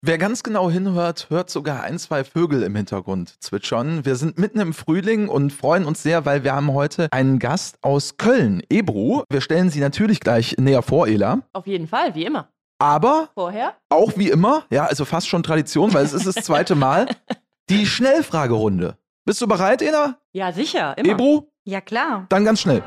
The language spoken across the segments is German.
Wer ganz genau hinhört, hört sogar ein, zwei Vögel im Hintergrund zwitschern. Wir sind mitten im Frühling und freuen uns sehr, weil wir haben heute einen Gast aus Köln, Ebru. Wir stellen sie natürlich gleich näher vor, Ela. Auf jeden Fall, wie immer. Aber Vorher? auch wie immer, ja, also fast schon Tradition, weil es ist das zweite Mal, die Schnellfragerunde. Bist du bereit, Ela? Ja, sicher, immer. Ebru? Ja, klar. Dann ganz schnell.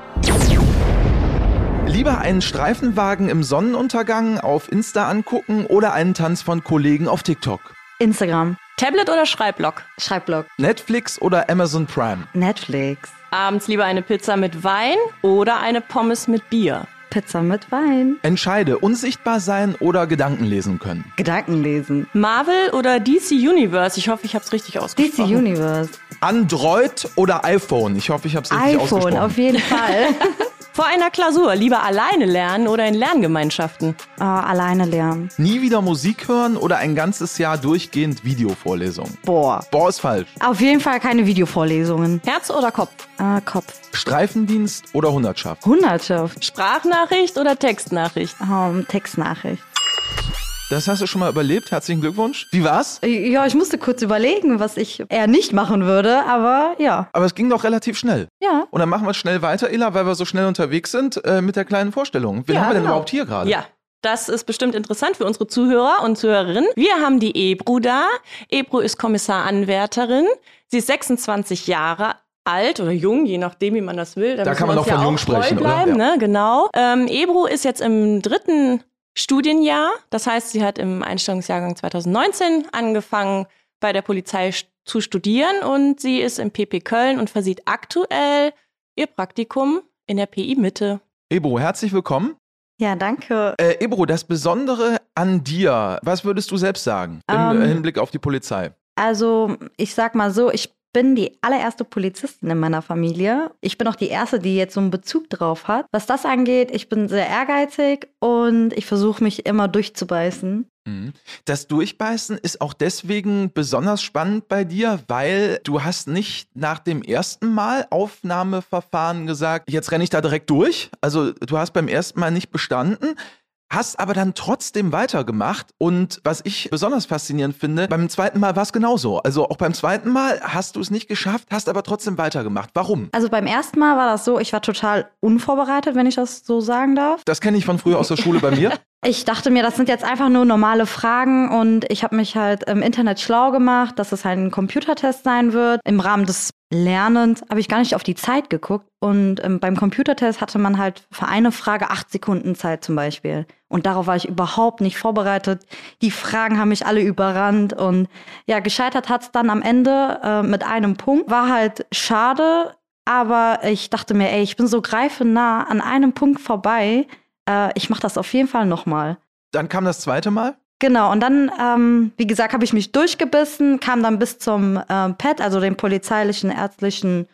Lieber einen Streifenwagen im Sonnenuntergang auf Insta angucken oder einen Tanz von Kollegen auf TikTok? Instagram, Tablet oder Schreibblock? Schreibblock, Netflix oder Amazon Prime? Netflix, Abends lieber eine Pizza mit Wein oder eine Pommes mit Bier? Pizza mit Wein, Entscheide, unsichtbar sein oder Gedanken lesen können. Gedanken lesen, Marvel oder DC Universe? Ich hoffe, ich habe es richtig DC ausgesprochen. Universe, Android oder iPhone? Ich hoffe, ich habe es richtig iPhone, ausgesprochen. auf jeden Fall. Vor einer Klausur lieber alleine lernen oder in Lerngemeinschaften? oh, alleine lernen. Nie wieder Musik hören oder ein ganzes Jahr durchgehend Videovorlesungen? Boah. Boah, ist falsch. Auf jeden Fall keine Videovorlesungen. Herz oder Kopf? Ah, Kopf. Streifendienst oder Hundertschaft? Hundertschaft. Sprachnachricht oder Textnachricht? Oh, Textnachricht. Das hast du schon mal überlebt. Herzlichen Glückwunsch. Wie war's? Ja, ich musste kurz überlegen, was ich eher nicht machen würde, aber ja. Aber es ging doch relativ schnell. Ja. Und dann machen wir schnell weiter, Ela, weil wir so schnell unterwegs sind äh, mit der kleinen Vorstellung. Wen Ja, haben wir denn genau. überhaupt hier gerade? Ja. Das ist bestimmt interessant für unsere Zuhörer und Zuhörerinnen. Wir haben die Ebru da. Ebru ist Kommissaranwärterin. Sie ist 26 Jahre alt oder jung, je nachdem, wie man das will. Da müssen kann man noch von ja jung sprechen, oder? bleiben, Ja. Ne? Genau. Ähm, Ebru ist jetzt im dritten Studienjahr. Das heißt, sie hat im Einstellungsjahrgang 2019 angefangen, bei der Polizei zu studieren und sie ist im PP Köln und versieht aktuell ihr Praktikum in der PI Mitte. Ebro, herzlich willkommen. Ja, danke. Äh, Ebro, das Besondere an dir, was würdest du selbst sagen im Ähm. äh, Hinblick auf die Polizei? Also, ich sag mal so, ich bin die allererste Polizistin in meiner Familie. Ich bin auch die erste, die jetzt so einen Bezug drauf hat. Was das angeht, ich bin sehr ehrgeizig und ich versuche mich immer durchzubeißen. Mhm. Das Durchbeißen ist auch deswegen besonders spannend bei dir, weil du hast nicht nach dem ersten Mal Aufnahmeverfahren gesagt, jetzt renne ich da direkt durch. Also du hast beim ersten Mal nicht bestanden. Hast aber dann trotzdem weitergemacht und was ich besonders faszinierend finde, beim zweiten Mal war es genauso. Also auch beim zweiten Mal hast du es nicht geschafft, hast aber trotzdem weitergemacht. Warum? Also beim ersten Mal war das so, ich war total unvorbereitet, wenn ich das so sagen darf. Das kenne ich von früher aus der Schule bei mir. Ich dachte mir, das sind jetzt einfach nur normale Fragen und ich habe mich halt im Internet schlau gemacht, dass es halt ein Computertest sein wird. Im Rahmen des Lernens habe ich gar nicht auf die Zeit geguckt und ähm, beim Computertest hatte man halt für eine Frage acht Sekunden Zeit zum Beispiel. Und darauf war ich überhaupt nicht vorbereitet. Die Fragen haben mich alle überrannt und ja, gescheitert hat es dann am Ende äh, mit einem Punkt. War halt schade, aber ich dachte mir, ey, ich bin so greifenah an einem Punkt vorbei. Äh, ich mache das auf jeden Fall nochmal. Dann kam das zweite Mal. Genau, und dann, ähm, wie gesagt, habe ich mich durchgebissen, kam dann bis zum äh, PET, also dem polizeilichen ärztlichen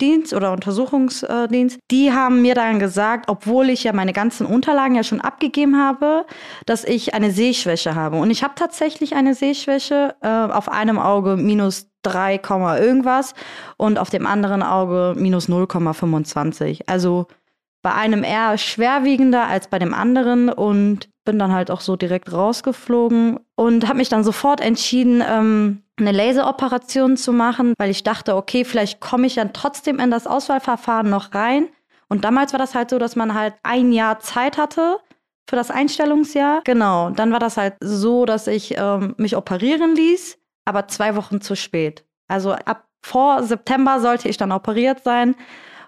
Dienst oder Untersuchungsdienst. Die haben mir dann gesagt, obwohl ich ja meine ganzen Unterlagen ja schon abgegeben habe, dass ich eine Sehschwäche habe. Und ich habe tatsächlich eine Sehschwäche, äh, auf einem Auge minus 3, Komma irgendwas und auf dem anderen Auge minus 0,25. Also bei einem eher schwerwiegender als bei dem anderen und bin dann halt auch so direkt rausgeflogen und habe mich dann sofort entschieden, ähm, eine Laseroperation zu machen, weil ich dachte, okay, vielleicht komme ich dann trotzdem in das Auswahlverfahren noch rein. Und damals war das halt so, dass man halt ein Jahr Zeit hatte für das Einstellungsjahr. Genau, dann war das halt so, dass ich ähm, mich operieren ließ, aber zwei Wochen zu spät. Also ab vor September sollte ich dann operiert sein.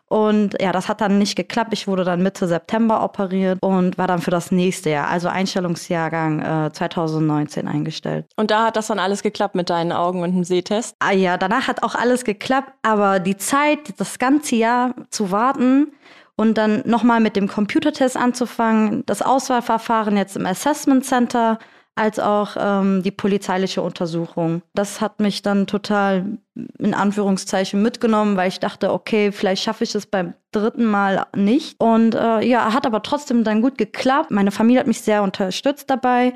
Und ja, das hat dann nicht geklappt. Ich wurde dann Mitte September operiert und war dann für das nächste Jahr, also Einstellungsjahrgang äh, 2019 eingestellt. Und da hat das dann alles geklappt mit deinen Augen und dem Sehtest. Ah ja, danach hat auch alles geklappt, aber die Zeit, das ganze Jahr zu warten und dann nochmal mit dem Computertest anzufangen, das Auswahlverfahren jetzt im Assessment Center, als auch ähm, die polizeiliche Untersuchung. Das hat mich dann total in Anführungszeichen mitgenommen, weil ich dachte, okay, vielleicht schaffe ich es beim dritten Mal nicht. Und äh, ja, hat aber trotzdem dann gut geklappt. Meine Familie hat mich sehr unterstützt dabei.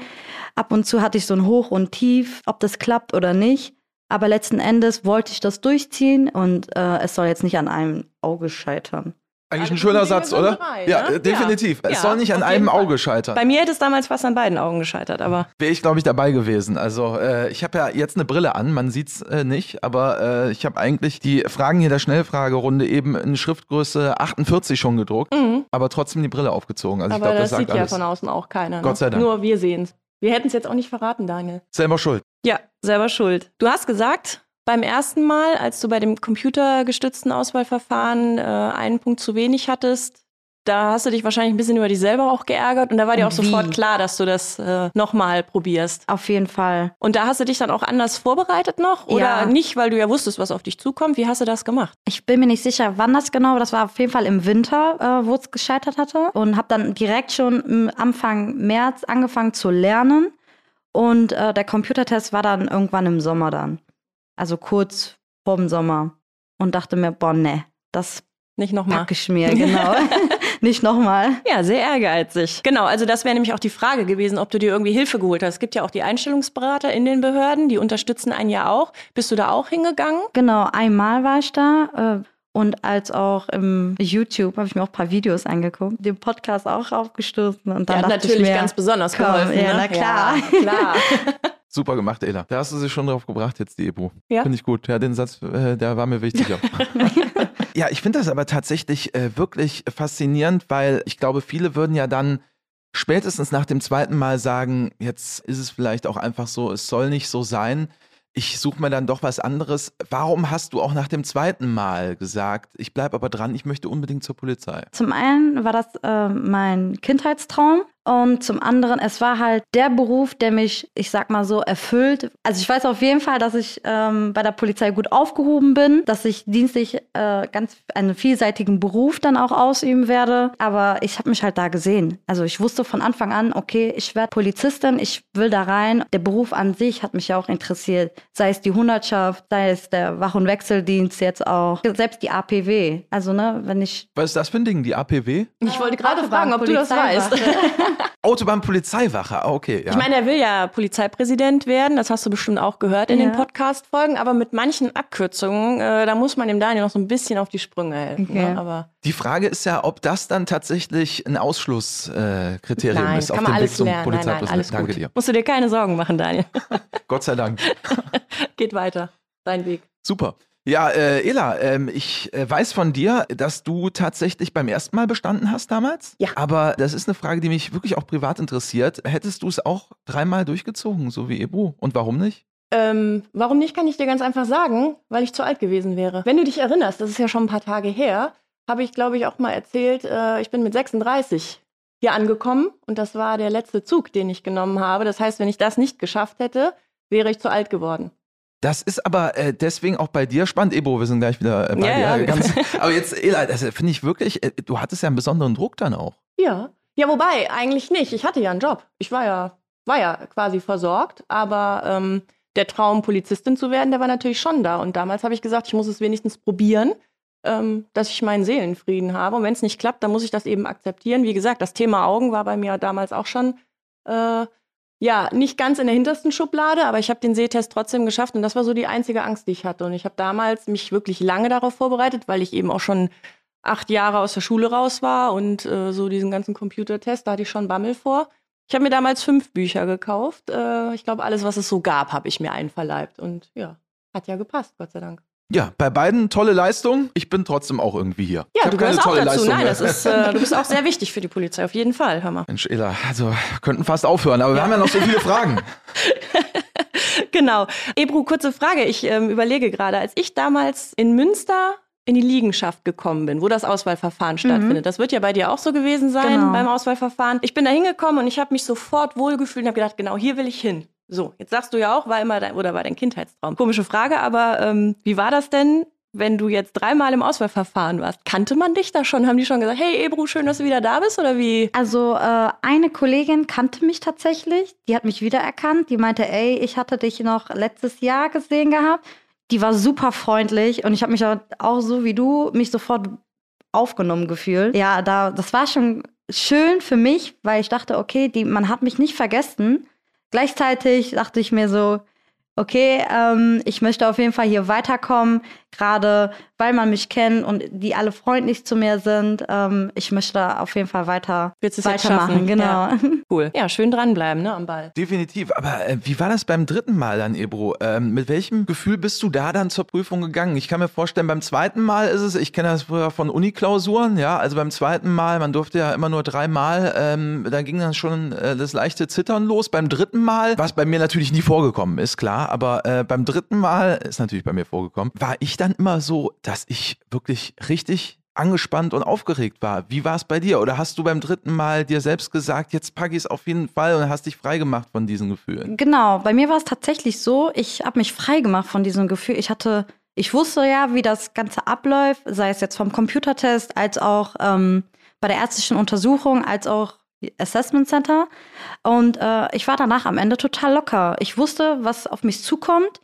Ab und zu hatte ich so ein Hoch und Tief, ob das klappt oder nicht. Aber letzten Endes wollte ich das durchziehen und äh, es soll jetzt nicht an einem Auge scheitern. Eigentlich Alle ein schöner Satz, oder? drei, ja, ne? äh, definitiv. Ja. Es soll nicht an einem Fall. Auge scheitern. Bei mir hätte es damals fast an beiden Augen gescheitert, aber Wäre ich, glaube ich, dabei gewesen. Also äh, ich habe ja jetzt eine Brille an, man sieht's äh, nicht, aber äh, ich habe eigentlich die Fragen hier der Schnellfragerunde eben in Schriftgröße 48 schon gedruckt, aber trotzdem die Brille aufgezogen. Also ich Mhm. aber glaube, das, das, sieht sagt ja alles. von außen auch keiner. Ne? Gott sei Dank. Nur wir sehen es. Wir hätten es jetzt auch nicht verraten, Daniel. Selber schuld. Ja, selber schuld. Du hast gesagt, beim ersten Mal, als du bei dem computergestützten Auswahlverfahren äh, einen Punkt zu wenig hattest, da hast du dich wahrscheinlich ein bisschen über dich selber auch geärgert und da war dir auch Wie? sofort klar, dass du das äh, nochmal probierst. Auf jeden Fall. Und da hast du dich dann auch anders vorbereitet noch? Oder Ja. nicht, weil du ja wusstest, was auf dich zukommt? Wie hast du das gemacht? Ich bin mir nicht sicher, wann das genau, war. das war auf jeden Fall im Winter, äh, wo es gescheitert hatte. Und habe dann direkt schon im Anfang März angefangen zu lernen. Und äh, der Computertest war dann irgendwann im Sommer dann. Also kurz vorm Sommer. Und dachte mir, boah, ne, das Nicht nochmal. packe ich mir, genau. nicht nochmal. Ja, sehr ehrgeizig. Genau, also das wäre nämlich auch die Frage gewesen, ob du dir irgendwie Hilfe geholt hast. Es gibt ja auch die Einstellungsberater in den Behörden, die unterstützen einen ja auch. Bist du da auch hingegangen? Genau, einmal war ich da. Äh, und als auch im YouTube habe ich mir auch ein paar Videos angeguckt, den Podcast auch aufgestoßen. Und dann hat dachte natürlich ich mir, ganz besonders komm, geholfen. ja, ne? na klar. Ja, klar. Super gemacht, Ela. Da hast du sich schon drauf gebracht jetzt, die Ebu. Ja? Finde ich gut. Ja, den Satz, äh, der war mir wichtig. ja, ich finde das aber tatsächlich äh, wirklich faszinierend, weil ich glaube, viele würden ja dann spätestens nach dem zweiten Mal sagen, jetzt ist es vielleicht auch einfach so, es soll nicht so sein. Ich suche mir dann doch was anderes. Warum hast du auch nach dem zweiten Mal gesagt, ich bleibe aber dran, ich möchte unbedingt zur Polizei? Zum einen war das äh, mein Kindheitstraum und zum anderen, es war halt der Beruf, der mich, ich sag mal so, erfüllt. Also ich weiß auf jeden Fall, dass ich ähm, bei der Polizei gut aufgehoben bin, dass ich dienstlich äh, ganz einen vielseitigen Beruf dann auch ausüben werde. Aber ich habe mich halt da gesehen. Also ich wusste von Anfang an, okay, ich werde Polizistin, ich will da rein. Der Beruf an sich hat mich ja auch interessiert. Sei es die Hundertschaft, sei es der Wach- und Wechseldienst jetzt auch. Selbst die APW. Also ne, wenn ich Was ist das für ein Ding, die APW? Ich wollte gerade fragen, ob du das weißt. Polizeiwache. Autobahnpolizeiwache, ah, okay. Ja. Ich meine, er will ja Polizeipräsident werden, das hast du bestimmt auch gehört in den Ja. Podcast-Folgen, aber mit manchen Abkürzungen, äh, da muss man dem Daniel noch so ein bisschen auf die Sprünge helfen. Okay. Ne? Aber Die Frage ist ja, ob das dann tatsächlich ein Ausschlusskriterium äh, nein, ist kann auf man dem Weg alles zum lernen. Nein, nein, Polizeipräsidenten. alles Danke gut. dir. Musst du dir keine Sorgen machen, Daniel. Gott sei Dank. Geht weiter. Dein Weg. Super. Ja, äh, Ela, ähm, ich äh, weiß von dir, dass du tatsächlich beim ersten Mal bestanden hast damals. Ja. Aber das ist eine Frage, die mich wirklich auch privat interessiert. Hättest du es auch dreimal durchgezogen, so wie Ebru? Und warum nicht? Ähm, warum nicht, kann ich dir ganz einfach sagen, weil ich zu alt gewesen wäre. Wenn du dich erinnerst, das ist ja schon ein paar Tage her, habe ich, glaube ich, auch mal erzählt, äh, ich bin mit 36 hier angekommen und das war der letzte Zug, den ich genommen habe. Das heißt, wenn ich das nicht geschafft hätte, wäre ich zu alt geworden. Das ist aber äh, deswegen auch bei dir spannend. Ebro, wir sind gleich wieder äh, bei Ja, dir. ja. Ganz, aber jetzt, Ela, das finde ich wirklich, äh, du hattest ja einen besonderen Druck dann auch. Ja. Ja, wobei, eigentlich nicht. Ich hatte ja einen Job. Ich war ja, war ja quasi versorgt, aber ähm, der Traum, Polizistin zu werden, der war natürlich schon da. Und damals habe ich gesagt, ich muss es wenigstens probieren, ähm, dass ich meinen Seelenfrieden habe. Und wenn es nicht klappt, dann muss ich das eben akzeptieren. Wie gesagt, das Thema Augen war bei mir damals auch schon äh, ja, nicht ganz in der hintersten Schublade, aber ich habe den Sehtest trotzdem geschafft und das war so die einzige Angst, die ich hatte. Und ich habe damals mich wirklich lange darauf vorbereitet, weil ich eben auch schon acht Jahre aus der Schule raus war und äh, so diesen ganzen Computertest, da hatte ich schon Bammel vor. Ich habe mir damals fünf Bücher gekauft. Äh, ich glaube, alles, was es so gab, habe ich mir einverleibt. Und ja, hat ja gepasst, Gott sei Dank. Ja, bei beiden tolle Leistung. Ich bin trotzdem auch irgendwie hier. ich Ja, du gehörst auch dazu. Leistung Nein, das ist, äh, du bist auch sehr wichtig für die Polizei, auf jeden Fall. Hör mal. Mensch, Ela, also könnten fast aufhören, aber wir haben ja noch so viele Fragen. genau. Ebru, kurze Frage. Ich ähm, überlege gerade, als ich damals in Münster in die Liegenschaft gekommen bin, wo das Auswahlverfahren stattfindet. Das wird ja bei dir auch so gewesen sein Genau. beim Auswahlverfahren. Ich bin da hingekommen und ich habe mich sofort wohlgefühlt und habe gedacht, genau hier will ich hin. So, jetzt sagst du ja auch, war immer dein, oder war dein Kindheitstraum. Komische Frage, aber ähm, wie war das denn, wenn du jetzt dreimal im Auswahlverfahren warst? Kannte man dich da schon? Haben die schon gesagt, hey Ebru, schön, dass du wieder da bist? Oder wie? Also äh, eine Kollegin kannte mich tatsächlich, die hat mich wiedererkannt, die meinte, ey, ich hatte dich noch letztes Jahr gesehen gehabt. Die war super freundlich und ich habe mich auch, so wie du mich sofort aufgenommen gefühlt. Ja, da das war schon schön für mich, weil ich dachte, okay, die, man hat mich nicht vergessen. Gleichzeitig dachte ich mir so, okay, ähm, ich möchte auf jeden Fall hier weiterkommen. Gerade weil man mich kennt und die alle freundlich zu mir sind. Ähm, ich möchte auf jeden Fall weiter weitermachen. Genau. Ja. Cool. Ja, schön dranbleiben, ne, am Ball. Definitiv. Aber äh, wie war das beim dritten Mal dann, Ebro? Ähm, mit welchem Gefühl bist du da dann zur Prüfung gegangen? Ich kann mir vorstellen, beim zweiten Mal ist es, ich kenne das früher von Uniklausuren, ja, also beim zweiten Mal, man durfte ja immer nur dreimal, ähm, da ging dann schon äh, das leichte Zittern los. Beim dritten Mal, was bei mir natürlich nie vorgekommen ist, klar, aber äh, beim dritten Mal ist natürlich bei mir vorgekommen, war ich dann immer so, dass ich wirklich richtig angespannt und aufgeregt war. Wie war es bei dir? Oder hast du beim dritten Mal dir selbst gesagt, jetzt packe ich es auf jeden Fall und hast dich freigemacht von diesen Gefühlen? Genau, bei mir war es tatsächlich so, ich habe mich freigemacht von diesem Gefühl. Ich hatte, ich wusste ja, wie das Ganze abläuft, sei es jetzt vom Computertest, als auch ähm, bei der ärztlichen Untersuchung, als auch Assessment Center. Und äh, ich war danach am Ende total locker. Ich wusste, was auf mich zukommt.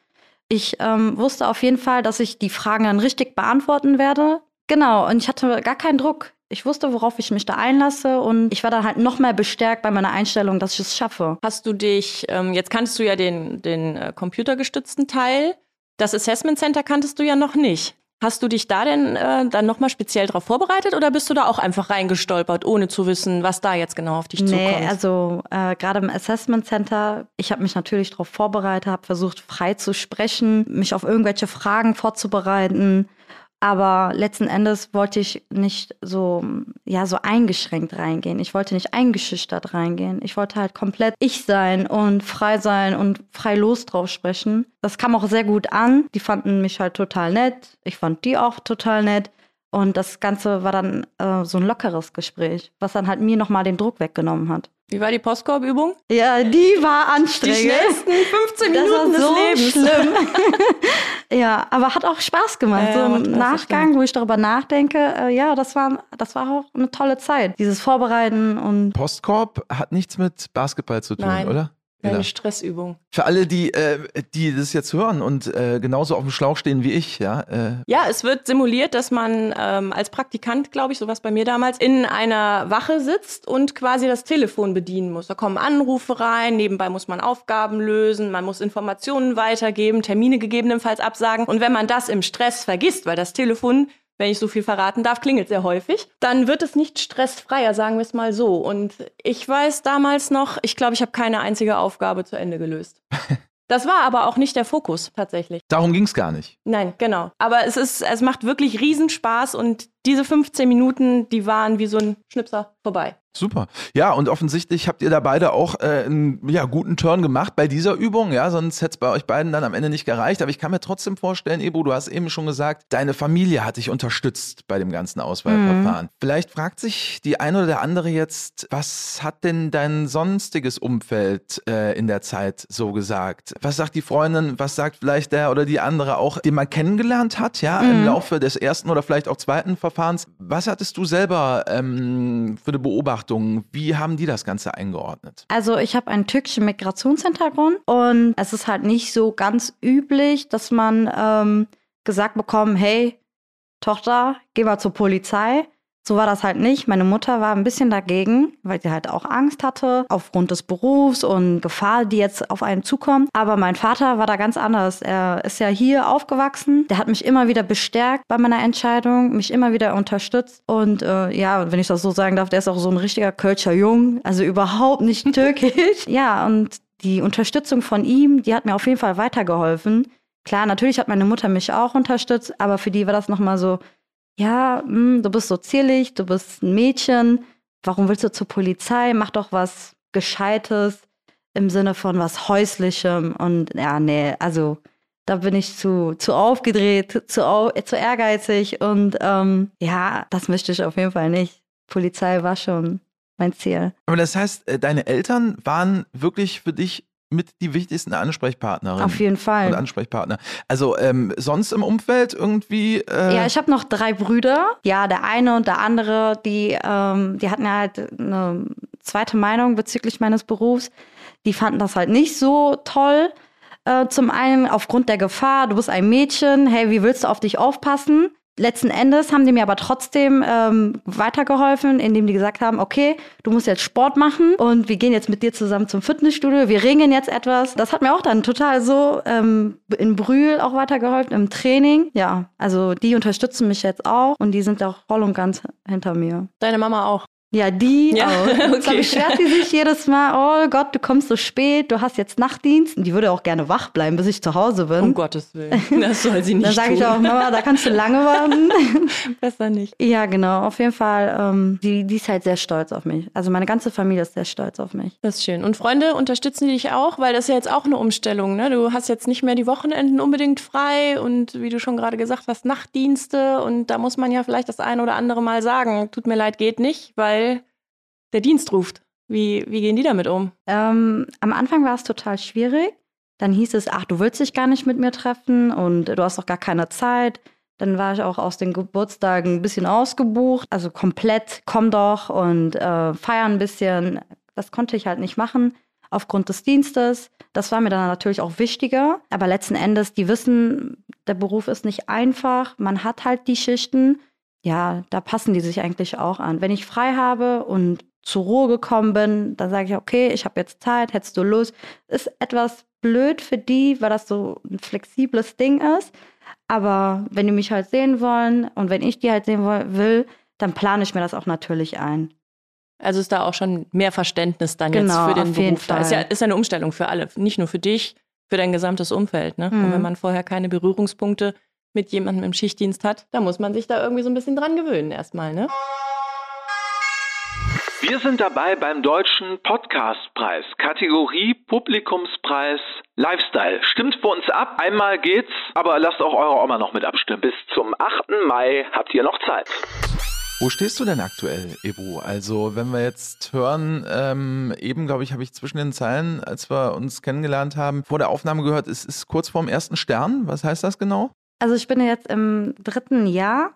Ich ähm, wusste auf jeden Fall, dass ich die Fragen dann richtig beantworten werde. Genau, und ich hatte gar keinen Druck. Ich wusste, worauf ich mich da einlasse und ich war dann halt noch mehr bestärkt bei meiner Einstellung, dass ich es schaffe. Hast du dich, ähm, jetzt kanntest du ja den, den äh, computergestützten Teil, das Assessment Center kanntest du ja noch nicht. Hast du dich da denn äh, dann nochmal speziell darauf vorbereitet oder bist du da auch einfach reingestolpert, ohne zu wissen, was da jetzt genau auf dich nee, zukommt? Nee, also äh, gerade im Assessment Center, ich habe mich natürlich darauf vorbereitet, habe versucht, frei zu sprechen, mich auf irgendwelche Fragen vorzubereiten aber letzten Endes wollte ich nicht so, ja, so eingeschränkt reingehen. Ich wollte nicht eingeschüchtert reingehen. Ich wollte halt komplett ich sein und frei sein und frei los drauf sprechen. Das kam auch sehr gut an. Die fanden mich halt total nett. Ich fand die auch total nett. Und das Ganze war dann äh, so ein lockeres Gespräch, was dann halt mir nochmal den Druck weggenommen hat. Wie war die Postkorbübung? Ja, die war anstrengend. Die schnellsten 15 Minuten des so Lebens. Schlimm. ja, aber hat auch Spaß gemacht. Ja, so im Nachgang, wo ich darüber nachdenke, äh, ja, das war, das war auch eine tolle Zeit. Dieses Vorbereiten und. Postkorb hat nichts mit Basketball zu tun, Nein. oder? Eine Stressübung. Für alle, die, äh, die das jetzt hören und äh, genauso auf dem Schlauch stehen wie ich, ja. Äh. Ja, es wird simuliert, dass man ähm, als Praktikant, glaube ich, sowas bei mir damals, in einer Wache sitzt und quasi das Telefon bedienen muss. Da kommen Anrufe rein, nebenbei muss man Aufgaben lösen, man muss Informationen weitergeben, Termine gegebenenfalls absagen. Und wenn man das im Stress vergisst, weil das Telefon wenn ich so viel verraten darf, klingelt sehr häufig, dann wird es nicht stressfreier, sagen wir es mal so. Und ich weiß damals noch, ich glaube, ich habe keine einzige Aufgabe zu Ende gelöst. Das war aber auch nicht der Fokus tatsächlich. Darum ging es gar nicht. Nein, genau. Aber es ist, es macht wirklich Riesenspaß und diese 15 Minuten, die waren wie so ein Schnipser vorbei. Super. Ja, und offensichtlich habt ihr da beide auch äh, einen ja, guten Turn gemacht bei dieser Übung. Ja, sonst hätte es bei euch beiden dann am Ende nicht gereicht. Aber ich kann mir trotzdem vorstellen, Ebro, du hast eben schon gesagt, deine Familie hat dich unterstützt bei dem ganzen Auswahlverfahren. Mhm. Vielleicht fragt sich die eine oder der andere jetzt, was hat denn dein sonstiges Umfeld äh, in der Zeit so gesagt? Was sagt die Freundin? Was sagt vielleicht der oder die andere auch, den man kennengelernt hat, ja, mhm. im Laufe des ersten oder vielleicht auch zweiten Verfahrens? Was hattest du selber ähm, für eine Beobachtung? Wie haben die das Ganze eingeordnet? Also ich habe einen türkischen Migrationshintergrund und es ist halt nicht so ganz üblich, dass man ähm, gesagt bekommt, hey, Tochter, geh mal zur Polizei. So war das halt nicht. Meine Mutter war ein bisschen dagegen, weil sie halt auch Angst hatte aufgrund des Berufs und Gefahr, die jetzt auf einen zukommt. Aber mein Vater war da ganz anders. Er ist ja hier aufgewachsen. Der hat mich immer wieder bestärkt bei meiner Entscheidung, mich immer wieder unterstützt. Und äh, ja, wenn ich das so sagen darf, der ist auch so ein richtiger Kölscher Jung, also überhaupt nicht türkisch. ja, und die Unterstützung von ihm, die hat mir auf jeden Fall weitergeholfen. Klar, natürlich hat meine Mutter mich auch unterstützt, aber für die war das nochmal so ja, mh, hm, du bist so zierlich, du bist ein Mädchen, warum willst du zur Polizei? Mach doch was Gescheites im Sinne von was Häuslichem. Und ja, nee, also da bin ich zu, zu aufgedreht, zu, zu ehrgeizig und ähm, ja, das möchte ich auf jeden Fall nicht. Polizei war schon mein Ziel. Aber das heißt, äh, deine Eltern waren wirklich für dich mit die wichtigsten Ansprechpartnerinnen. Auf jeden Fall. Und Ansprechpartner. Also ähm, sonst im Umfeld irgendwie. Äh ja, ich habe noch drei Brüder. Ja, der eine und der andere, die, ähm, die hatten ja halt eine zweite Meinung bezüglich meines Berufs. Die fanden das halt nicht so toll. Äh, zum einen aufgrund der Gefahr, du bist ein Mädchen, hey, wie willst du auf dich aufpassen? Letzten Endes haben die mir aber trotzdem ähm, weitergeholfen, indem die gesagt haben, okay, du musst jetzt Sport machen und wir gehen jetzt mit dir zusammen zum Fitnessstudio, wir ringen jetzt etwas. Das hat mir auch dann total so ähm, in Brühl auch weitergeholfen im Training. Ja, also die unterstützen mich jetzt auch und die sind auch voll und ganz hinter mir. Deine Mama auch. Ja, die Ja, auch. okay. Da beschwert die sich jedes Mal, oh Gott, du kommst so spät, du hast jetzt Nachtdienst. Und die würde auch gerne wach bleiben, bis ich zu Hause bin. Um Gottes Willen. Das soll sie nicht Dann sage ich auch, Mama, da kannst du lange warten. Besser nicht. ja, genau, auf jeden Fall. Ähm, die, die ist halt sehr stolz auf mich. Also meine ganze Familie ist sehr stolz auf mich. Das ist schön. Und Freunde unterstützen die dich auch, weil das ist ja jetzt auch eine Umstellung. Ne? Du hast jetzt nicht mehr die Wochenenden unbedingt frei und wie du schon gerade gesagt hast, Nachtdienste. Und da muss man ja vielleicht das ein oder andere Mal sagen, tut mir leid, geht nicht, weil der Dienst ruft. Wie, wie gehen die damit um? Ähm, am Anfang war es total schwierig. Dann hieß es, ach, du willst dich gar nicht mit mir treffen und du hast doch gar keine Zeit. Dann war ich auch aus den Geburtstagen ein bisschen ausgebucht, also komplett, komm doch und äh, feiern ein bisschen. Das konnte ich halt nicht machen aufgrund des Dienstes. Das war mir dann natürlich auch wichtiger. Aber letzten Endes, die wissen, der Beruf ist nicht einfach. Man hat halt die Schichten. Ja, da passen die sich eigentlich auch an. Wenn ich frei habe und zur Ruhe gekommen bin, dann sage ich, okay, ich habe jetzt Zeit, hättest du Lust. Ist etwas blöd für die, weil das so ein flexibles Ding ist. Aber wenn die mich halt sehen wollen und wenn ich die halt sehen will, dann plane ich mir das auch natürlich ein. Also ist da auch schon mehr Verständnis dann Genau, jetzt für den auf Beruf da. Ist ja ist eine Umstellung für alle, nicht nur für dich, für dein gesamtes Umfeld. Ne? Und Mhm. wenn man vorher keine Berührungspunkte mit jemandem im Schichtdienst hat, da muss man sich da irgendwie so ein bisschen dran gewöhnen erstmal. Ne? Wir sind dabei beim Deutschen Podcastpreis. Kategorie Publikumspreis Lifestyle. Stimmt für uns ab. Einmal geht's, aber lasst auch eure Oma noch mit abstimmen. Bis zum 8. Mai habt ihr noch Zeit. Wo stehst du denn aktuell, Ebu? Also, wenn wir jetzt hören, ähm, eben, glaube ich, habe ich zwischen den Zeilen, als wir uns kennengelernt haben, vor der Aufnahme gehört, es ist kurz vorm ersten Stern. Was heißt das genau? Also ich bin jetzt im dritten Jahr.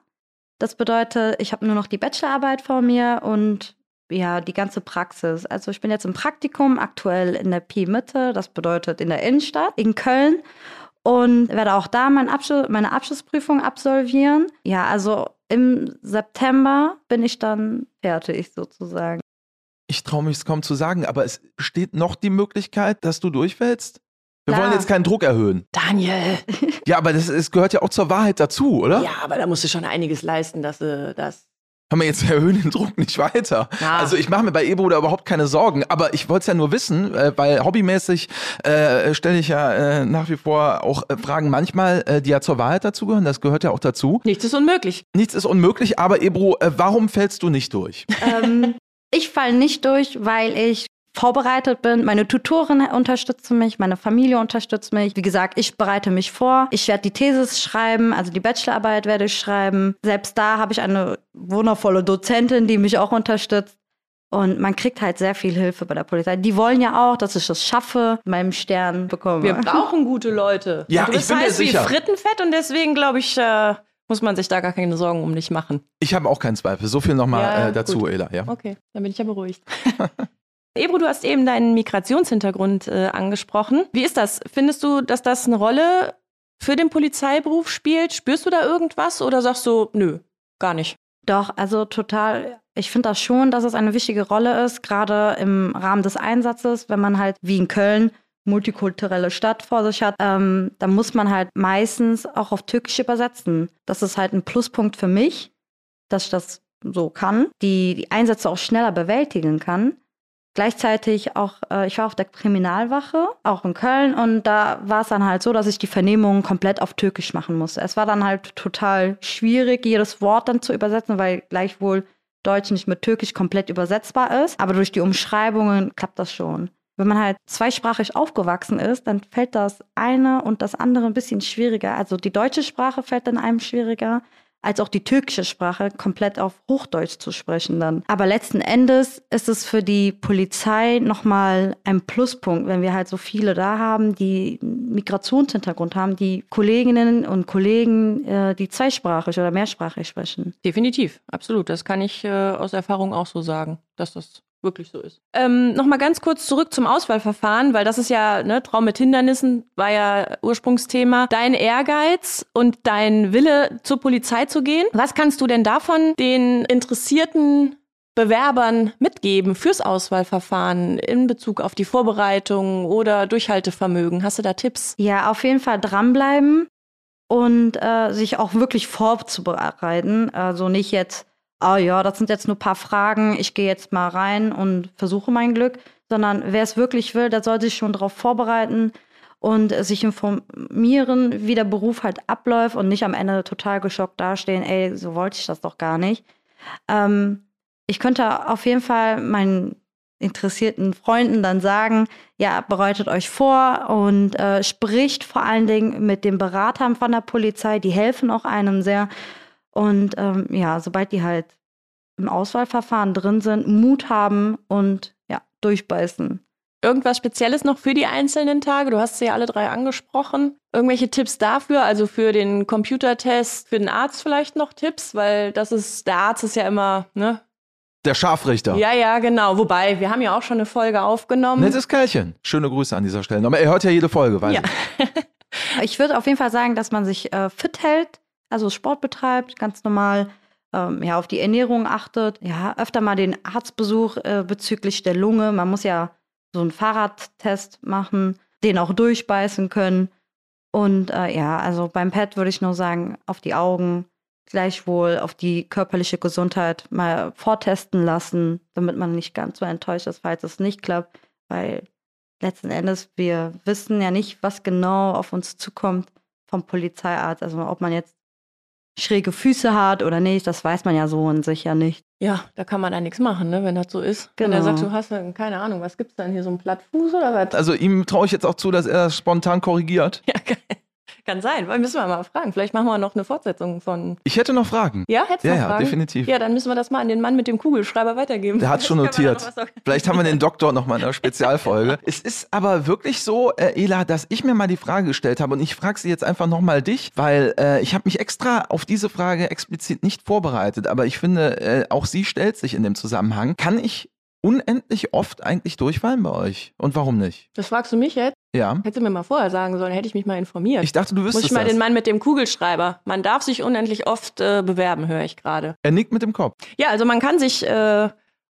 Das bedeutet, ich habe nur noch die Bachelorarbeit vor mir und ja, die ganze Praxis. Also ich bin jetzt im Praktikum, aktuell in der Pi-Mitte, das bedeutet in der Innenstadt, in Köln. Und werde auch da mein Abschluss, meine Abschlussprüfung absolvieren. Ja, also im September bin ich dann fertig sozusagen. Ich traue mich es kaum zu sagen, aber es besteht noch die Möglichkeit, dass du durchfällst? Wir wollen jetzt keinen Druck erhöhen. Daniel! Ja, aber das, es gehört ja auch zur Wahrheit dazu, oder? Ja, aber da musst du schon einiges leisten, dass du das. Hör mal, jetzt erhöhen den Druck nicht weiter. Ja. Also ich mache mir bei Ebo da überhaupt keine Sorgen, aber ich wollte es ja nur wissen, äh, weil hobbymäßig äh, stelle ich ja äh, nach wie vor auch äh, Fragen manchmal, äh, die ja zur Wahrheit dazugehören, das gehört ja auch dazu. Nichts ist unmöglich. Nichts ist unmöglich, aber Ebro, äh, warum fällst du nicht durch? ähm, ich falle nicht durch, weil ich vorbereitet bin. Meine Tutorin unterstützt mich, meine Familie unterstützt mich. Wie gesagt, ich bereite mich vor. Ich werde die Thesis schreiben, also die Bachelorarbeit werde ich schreiben. Selbst da habe ich eine wundervolle Dozentin, die mich auch unterstützt. Und man kriegt halt sehr viel Hilfe bei der Polizei. Die wollen ja auch, dass ich das schaffe, meinen Stern bekomme. Wir brauchen gute Leute. Ja, Und du ich bist bin mir heiß wie sicher. Frittenfett und deswegen, glaube ich, äh, muss man sich da gar keine Sorgen um dich machen. Ich habe auch keinen Zweifel. So viel nochmal Ja, äh, dazu, gut. Ela. Ja. Okay, dann bin ich ja beruhigt. Ebro, du hast eben deinen Migrationshintergrund äh, angesprochen. Wie ist das? Findest du, dass das eine Rolle für den Polizeiberuf spielt? Spürst du da irgendwas oder sagst du, nö, gar nicht? Doch, also total. Ich finde das schon, dass es eine wichtige Rolle ist, gerade im Rahmen des Einsatzes, wenn man halt wie in Köln multikulturelle Stadt vor sich hat, ähm, da muss man halt meistens auch auf Türkisch übersetzen. Das ist halt ein Pluspunkt für mich, dass ich das so kann, die, die Einsätze auch schneller bewältigen kann. Gleichzeitig auch, äh, ich war auf der Kriminalwache, auch in Köln, und da war es dann halt so, dass ich die Vernehmung komplett auf Türkisch machen musste. Es war dann halt total schwierig, jedes Wort dann zu übersetzen, weil gleichwohl Deutsch nicht mit Türkisch komplett übersetzbar ist. Aber durch die Umschreibungen klappt das schon. Wenn man halt zweisprachig aufgewachsen ist, dann fällt das eine und das andere ein bisschen schwieriger. Also die deutsche Sprache fällt dann einem schwieriger, als auch die türkische Sprache komplett auf Hochdeutsch zu sprechen dann. Aber letzten Endes ist es für die Polizei nochmal ein Pluspunkt, wenn wir halt so viele da haben, die Migrationshintergrund haben, die Kolleginnen und Kollegen, äh, die zweisprachig oder mehrsprachig sprechen. Definitiv, absolut. Das kann ich äh, aus Erfahrung auch so sagen, dass das wirklich so ist. Ähm, Nochmal ganz kurz zurück zum Auswahlverfahren, weil das ist ja, ne, Traum mit Hindernissen war ja Ursprungsthema. Dein Ehrgeiz und dein Wille, zur Polizei zu gehen. Was kannst du denn davon den interessierten Bewerbern mitgeben fürs Auswahlverfahren in Bezug auf die Vorbereitung oder Durchhaltevermögen? Hast du da Tipps? Ja, auf jeden Fall dranbleiben und äh, sich auch wirklich vorzubereiten. Also nicht jetzt ah ja, das sind jetzt nur ein paar Fragen, ich gehe jetzt mal rein und versuche mein Glück, sondern wer es wirklich will, der soll sich schon darauf vorbereiten und sich informieren, wie der Beruf halt abläuft und nicht am Ende total geschockt dastehen, ey, so wollte ich das doch gar nicht. Ähm, ich könnte auf jeden Fall meinen interessierten Freunden dann sagen, ja, bereitet euch vor und äh, spricht vor allen Dingen mit den Beratern von der Polizei, die helfen auch einem sehr und ähm, ja, sobald die halt im Auswahlverfahren drin sind, Mut haben und ja, durchbeißen. Irgendwas Spezielles noch für die einzelnen Tage? Du hast sie ja alle drei angesprochen. Irgendwelche Tipps dafür? Also für den Computertest, für den Arzt vielleicht noch Tipps? Weil das ist, der Arzt ist ja immer, ne? Der Scharfrichter. Ja, ja, genau. Wobei, wir haben ja auch schon eine Folge aufgenommen. Nettes Kerlchen. Schöne Grüße an dieser Stelle. Aber er hört ja jede Folge, weiß ja. ich. ich würde auf jeden Fall sagen, dass man sich äh, fit hält, also Sport betreibt, ganz normal, ähm, ja, auf die Ernährung achtet, ja, öfter mal den Arztbesuch äh, bezüglich der Lunge. Man muss ja so einen Fahrradtest machen, den auch durchbeißen können. Und äh, ja, also beim Pet würde ich nur sagen, auf die Augen, gleichwohl auf die körperliche Gesundheit mal vortesten lassen, damit man nicht ganz so enttäuscht ist, falls es nicht klappt, weil letzten Endes wir wissen ja nicht, was genau auf uns zukommt vom Polizeiarzt. Also ob man jetzt schräge Füße hat oder nicht, das weiß man ja so und sicher nicht. Ja, da kann man ja nichts machen, ne, wenn das so ist. Genau. Wenn er sagt, du hast keine Ahnung, was gibt's denn hier, so ein Plattfuß oder was? Also ihm traue ich jetzt auch zu, dass er das spontan korrigiert. Ja, geil. Kann sein, weil müssen wir mal fragen. Vielleicht machen wir noch eine Fortsetzung von. Ich hätte noch Fragen. Ja, hättest du ja, noch ja, Fragen? definitiv. Ja, dann müssen wir das mal an den Mann mit dem Kugelschreiber weitergeben. Der hat schon notiert. Vielleicht haben wir den Doktor noch mal in einer Spezialfolge. es ist aber wirklich so, äh, Ela, dass ich mir mal die Frage gestellt habe und ich frage sie jetzt einfach noch mal dich, weil äh, ich habe mich extra auf diese Frage explizit nicht vorbereitet, aber ich finde, äh, auch sie stellt sich in dem Zusammenhang. Kann ich unendlich oft eigentlich durchfallen bei euch? Und warum nicht? Das fragst du mich jetzt? Ja. Hättest du mir mal vorher sagen sollen, hätte ich mich mal informiert. Ich dachte, du wüsstest Muss ich mal das. den Mann mit dem Kugelschreiber. Man darf sich unendlich oft äh, bewerben, höre ich gerade. Er nickt mit dem Kopf. Ja, also man kann sich äh,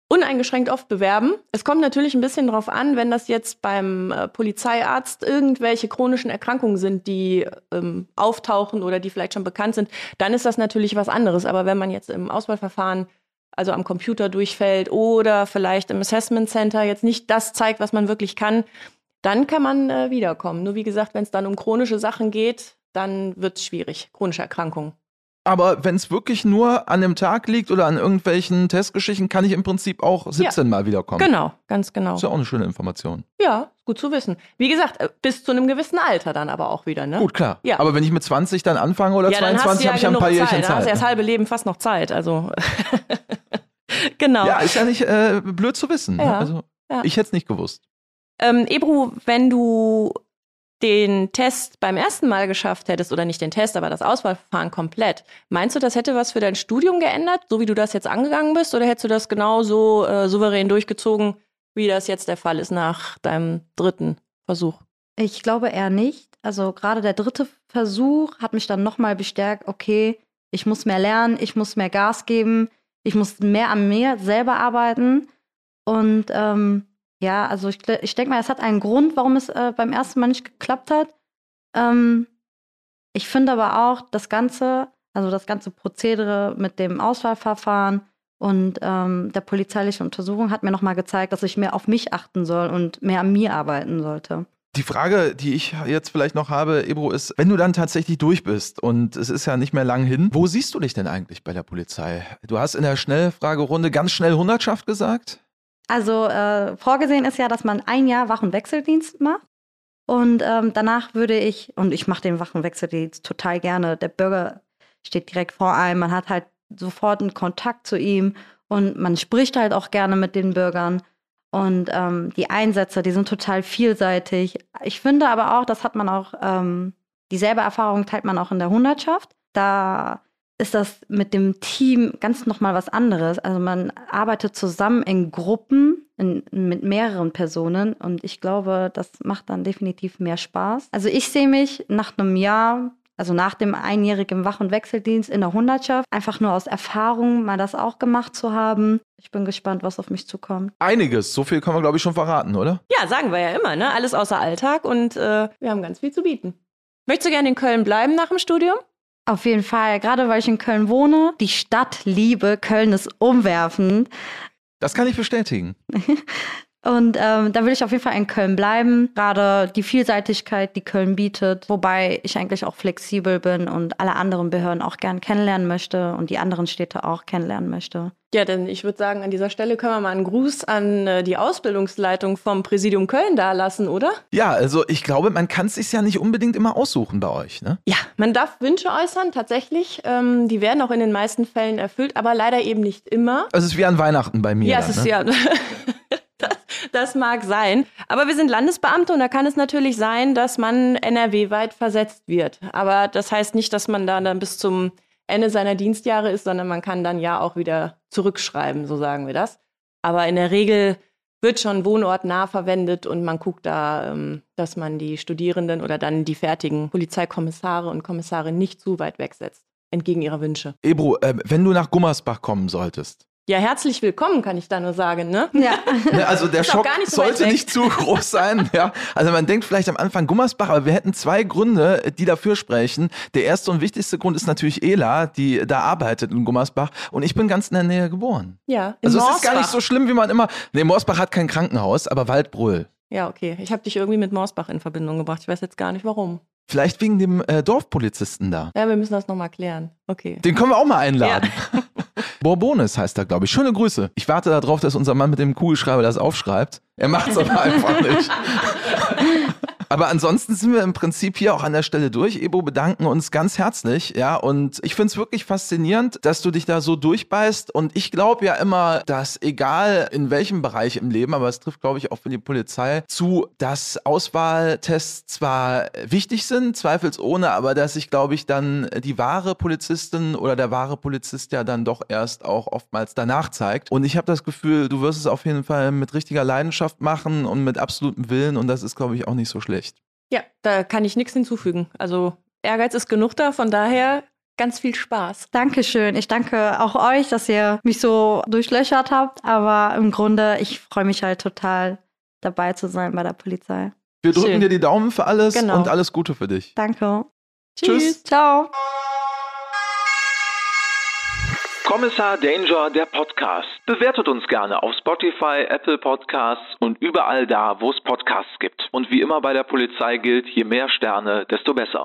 uneingeschränkt oft bewerben. Es kommt natürlich ein bisschen drauf an, wenn das jetzt beim äh, Polizeiarzt irgendwelche chronischen Erkrankungen sind, die ähm, auftauchen oder die vielleicht schon bekannt sind, dann ist das natürlich was anderes. Aber wenn man jetzt im Auswahlverfahren also am Computer durchfällt oder vielleicht im Assessment Center jetzt nicht das zeigt, was man wirklich kann, dann kann man äh, wiederkommen. Nur wie gesagt, wenn es dann um chronische Sachen geht, dann wird es schwierig. Chronische Erkrankungen. Aber wenn es wirklich nur an dem Tag liegt oder an irgendwelchen Testgeschichten, kann ich im Prinzip auch 17 Ja. Mal wiederkommen. Genau, ganz genau. Ist ja auch eine schöne Information. Ja, gut zu wissen. Wie gesagt, äh, bis zu einem gewissen Alter dann aber auch wieder, ne? Gut, klar. Ja. Aber wenn ich mit 20 dann anfange oder ja, dann hast du 22, ja habe ich ja ein paar Jährchen Zeit. Da hast Zeit. du ja das ne? halbe Leben fast noch Zeit. Also genau. Ja, ist ja nicht äh, blöd zu wissen. ne? Ja. Also. Ich hätte es nicht gewusst. Ähm, Ebru, wenn du den Test beim ersten Mal geschafft hättest, oder nicht den Test, aber das Auswahlverfahren komplett, meinst du, das hätte was für dein Studium geändert, so wie du das jetzt angegangen bist, oder hättest du das genauso äh, souverän durchgezogen, wie das jetzt der Fall ist nach deinem dritten Versuch? Ich glaube eher nicht. Also gerade der dritte Versuch hat mich dann nochmal bestärkt, okay, ich muss mehr lernen, ich muss mehr Gas geben, ich muss mehr an mir selber arbeiten. Und ähm, ja, also ich, ich denke mal, es hat einen Grund, warum es äh, beim ersten Mal nicht geklappt hat. Ähm, ich finde aber auch das Ganze, also das ganze Prozedere mit dem Auswahlverfahren und ähm, der polizeilichen Untersuchung hat mir nochmal gezeigt, dass ich mehr auf mich achten soll und mehr an mir arbeiten sollte. Die Frage, die ich jetzt vielleicht noch habe, Ebro, ist, wenn du dann tatsächlich durch bist und es ist ja nicht mehr lang hin, wo siehst du dich denn eigentlich bei der Polizei? Du hast in der Schnellfragerunde ganz schnell Hundertschaft gesagt. Also äh, vorgesehen ist ja, dass man ein Jahr Wach- und Wechseldienst macht. Und ähm, danach würde ich, und ich mache den Wach- und Wechseldienst total gerne, der Bürger steht direkt vor einem, man hat halt sofort einen Kontakt zu ihm und man spricht halt auch gerne mit den Bürgern. Und ähm, die Einsätze, die sind total vielseitig. Ich finde aber auch, das hat man auch, ähm, dieselbe Erfahrung teilt man auch in der Hundertschaft. Da ist das mit dem Team ganz nochmal was anderes. Also man arbeitet zusammen in Gruppen in, mit mehreren Personen und ich glaube, das macht dann definitiv mehr Spaß. Also ich sehe mich nach einem Jahr also nach dem einjährigen Wach- und Wechseldienst in der Hundertschaft, einfach nur aus Erfahrung mal das auch gemacht zu haben. Ich bin gespannt, was auf mich zukommt. Einiges, so viel kann man, glaube ich, schon verraten, oder? Ja, sagen wir ja immer, ne? Alles außer Alltag und äh, wir haben ganz viel zu bieten. Möchtest du gerne in Köln bleiben nach dem Studium? Auf jeden Fall, gerade weil ich in Köln wohne. Die Stadt liebe, Köln ist umwerfend. Das kann ich bestätigen. Und ähm, da will ich auf jeden Fall in Köln bleiben. Gerade die Vielseitigkeit, die Köln bietet, wobei ich eigentlich auch flexibel bin und alle anderen Behörden auch gern kennenlernen möchte und die anderen Städte auch kennenlernen möchte. Ja, denn ich würde sagen, an dieser Stelle können wir mal einen Gruß an äh, die Ausbildungsleitung vom Präsidium Köln dalassen, oder? Ja, also ich glaube, man kann es sich ja nicht unbedingt immer aussuchen bei euch, ne? Ja, man darf Wünsche äußern, tatsächlich. Ähm, die werden auch in den meisten Fällen erfüllt, aber leider eben nicht immer. Also es ist wie an Weihnachten bei mir. Ja, dann, es ist ne? ja. Das, mag sein. Aber wir sind Landesbeamte und da kann es natürlich sein, dass man NRW-weit versetzt wird. Aber das heißt nicht, dass man da dann bis zum Ende seiner Dienstjahre ist, sondern man kann dann ja auch wieder zurückschreiben, so sagen wir das. Aber in der Regel wird schon wohnortnah verwendet und man guckt da, ähm, dass man die Studierenden oder dann die fertigen Polizeikommissare und Kommissare nicht zu weit wegsetzt, entgegen ihrer Wünsche. Ebro, äh, wenn du nach Gummersbach kommen solltest, Ja, herzlich willkommen, kann ich da nur sagen, ne? Ja. Ne, also der Schock gar nicht so sollte weg. nicht zu groß sein. Ja. Also man denkt vielleicht am Anfang Gummersbach, aber wir hätten zwei Gründe, die dafür sprechen. Der erste und wichtigste Grund ist natürlich Ela, die da arbeitet in Gummersbach. Und ich bin ganz in der Nähe geboren. Ja, in Also es ist gar nicht Morsbach. so schlimm, wie man immer. Nee, Morsbach hat kein Krankenhaus, aber Waldbrüll. Ja, okay. Ich habe dich irgendwie mit Morsbach in Verbindung gebracht. Ich weiß jetzt gar nicht warum. Vielleicht wegen dem äh, Dorfpolizisten da. Ja, wir müssen das nochmal klären. Okay. Den können wir auch mal einladen. Bourbonis heißt er, glaube ich. Schöne Grüße. Ich warte darauf, dass unser Mann mit dem Kugelschreiber das aufschreibt. Er macht es aber einfach nicht. Aber ansonsten sind wir im Prinzip hier auch an der Stelle durch. Ebo, bedanken uns ganz herzlich. Ja, und ich finde es wirklich faszinierend, dass du dich da so durchbeißt. Und ich glaube ja immer, dass egal in welchem Bereich im Leben, aber es trifft, glaube ich, auch für die Polizei zu, dass Auswahltests zwar wichtig sind, zweifelsohne, aber dass sich, glaube ich, dann die wahre Polizistin oder der wahre Polizist ja dann doch erst auch oftmals danach zeigt. Und ich habe das Gefühl, du wirst es auf jeden Fall mit richtiger Leidenschaft machen und mit absolutem Willen. Und das ist, glaube ich, auch nicht so schlecht. Ja, da kann ich nichts hinzufügen. Also Ehrgeiz ist genug da, von daher ganz viel Spaß. Dankeschön. Ich danke auch euch, dass ihr mich so durchlöchert habt. Aber im Grunde, ich freue mich halt total, dabei zu sein bei der Polizei. Wir drücken Schön. dir die Daumen für alles Genau. und alles Gute für dich. Danke. Tschüss. Ciao. Kommissar Danger, der Podcast. Bewertet uns gerne auf Spotify, Apple Podcasts und überall da, wo es Podcasts gibt. Und wie immer bei der Polizei gilt, je mehr Sterne, desto besser.